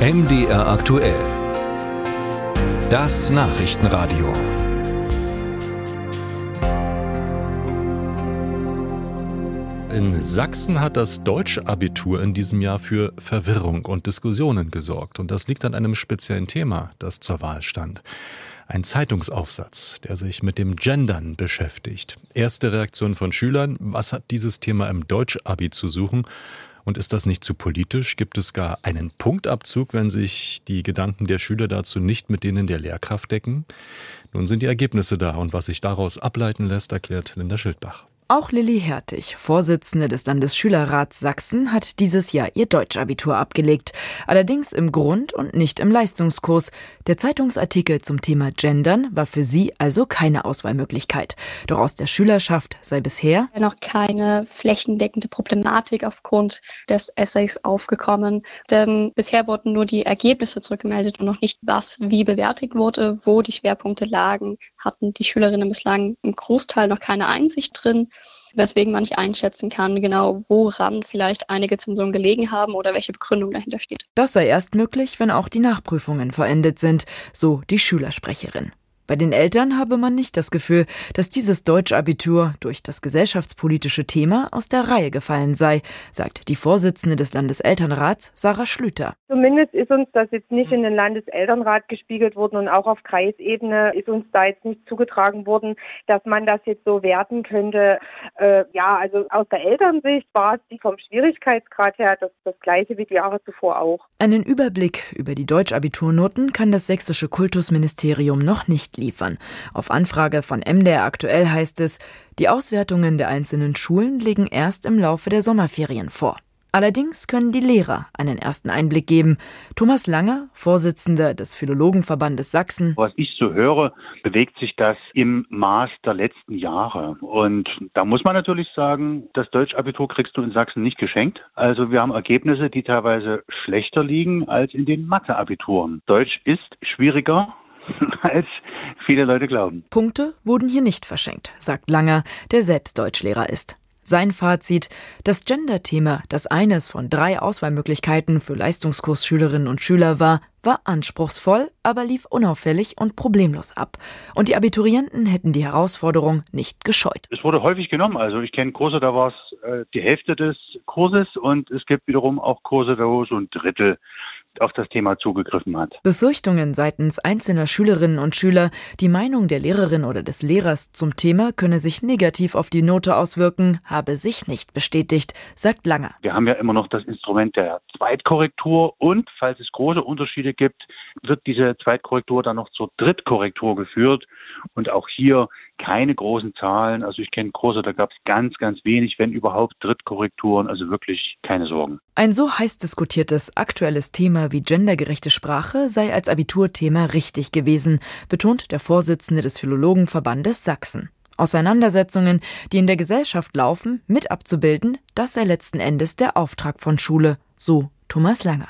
MDR aktuell. Das Nachrichtenradio. In Sachsen hat das Deutschabitur in diesem Jahr für Verwirrung und Diskussionen gesorgt. Und das liegt an einem speziellen Thema, das zur Wahl stand. Ein Zeitungsaufsatz, der sich mit dem Gendern beschäftigt. Erste Reaktion von Schülern, was hat dieses Thema im Deutschabi zu suchen? Und ist das nicht zu politisch? Gibt es gar einen Punktabzug, wenn sich die Gedanken der Schüler dazu nicht mit denen der Lehrkraft decken? Nun sind die Ergebnisse da und was sich daraus ableiten lässt, erklärt Linda Schildbach. Auch Lilly Hertig, Vorsitzende des Landesschülerrats Sachsen, hat dieses Jahr ihr Deutschabitur abgelegt. Allerdings im Grund- und nicht im Leistungskurs. Der Zeitungsartikel zum Thema Gendern war für sie also keine Auswahlmöglichkeit. Doch aus der Schülerschaft sei bisher noch keine flächendeckende Problematik aufgrund des Essays aufgekommen. Denn bisher wurden nur die Ergebnisse zurückgemeldet und noch nicht, was wie bewertet wurde, wo die Schwerpunkte lagen, hatten die Schülerinnen bislang im Großteil noch keine Einsicht drin weswegen man nicht einschätzen kann, genau woran vielleicht einige Zensuren gelegen haben oder welche Begründung dahinter steht. Das sei erst möglich, wenn auch die Nachprüfungen vollendet sind, so die Schülersprecherin. Bei den Eltern habe man nicht das Gefühl, dass dieses Deutschabitur durch das gesellschaftspolitische Thema aus der Reihe gefallen sei, sagt die Vorsitzende des Landeselternrats, Sarah Schlüter. Zumindest ist uns das jetzt nicht in den Landeselternrat gespiegelt worden und auch auf Kreisebene ist uns da jetzt nicht zugetragen worden, dass man das jetzt so werten könnte. Äh, ja, also aus der Elternsicht war es die vom Schwierigkeitsgrad her das, das gleiche wie die Jahre zuvor auch. Einen Überblick über die Deutschabiturnoten kann das sächsische Kultusministerium noch nicht liefern. Auf Anfrage von MDR aktuell heißt es, die Auswertungen der einzelnen Schulen liegen erst im Laufe der Sommerferien vor. Allerdings können die Lehrer einen ersten Einblick geben. Thomas Langer, Vorsitzender des Philologenverbandes Sachsen. Was ich so höre, bewegt sich das im Maß der letzten Jahre. Und da muss man natürlich sagen, das Deutschabitur kriegst du in Sachsen nicht geschenkt. Also wir haben Ergebnisse, die teilweise schlechter liegen als in den Matheabituren. Deutsch ist schwieriger als viele Leute glauben. Punkte wurden hier nicht verschenkt, sagt Langer, der selbst Deutschlehrer ist. Sein Fazit, das Gender-Thema, das eines von drei Auswahlmöglichkeiten für Leistungskursschülerinnen und Schüler war, war anspruchsvoll, aber lief unauffällig und problemlos ab. Und die Abiturienten hätten die Herausforderung nicht gescheut. Es wurde häufig genommen. Also ich kenne Kurse, da war es äh, die Hälfte des Kurses und es gibt wiederum auch Kurse, da wo so ein Drittel auf das Thema zugegriffen hat. Befürchtungen seitens einzelner Schülerinnen und Schüler, die Meinung der Lehrerin oder des Lehrers zum Thema könne sich negativ auf die Note auswirken, habe sich nicht bestätigt, sagt Langer. Wir haben ja immer noch das Instrument der Zweitkorrektur und falls es große Unterschiede gibt, wird diese Zweitkorrektur dann noch zur Drittkorrektur geführt und auch hier keine großen Zahlen. Also ich kenne Kurse, da gab es ganz, ganz wenig, wenn überhaupt Drittkorrekturen, also wirklich keine Sorgen. Ein so heiß diskutiertes aktuelles Thema wie gendergerechte Sprache sei als Abiturthema richtig gewesen, betont der Vorsitzende des Philologenverbandes Sachsen. Auseinandersetzungen, die in der Gesellschaft laufen, mit abzubilden, das sei letzten Endes der Auftrag von Schule, so Thomas Langer.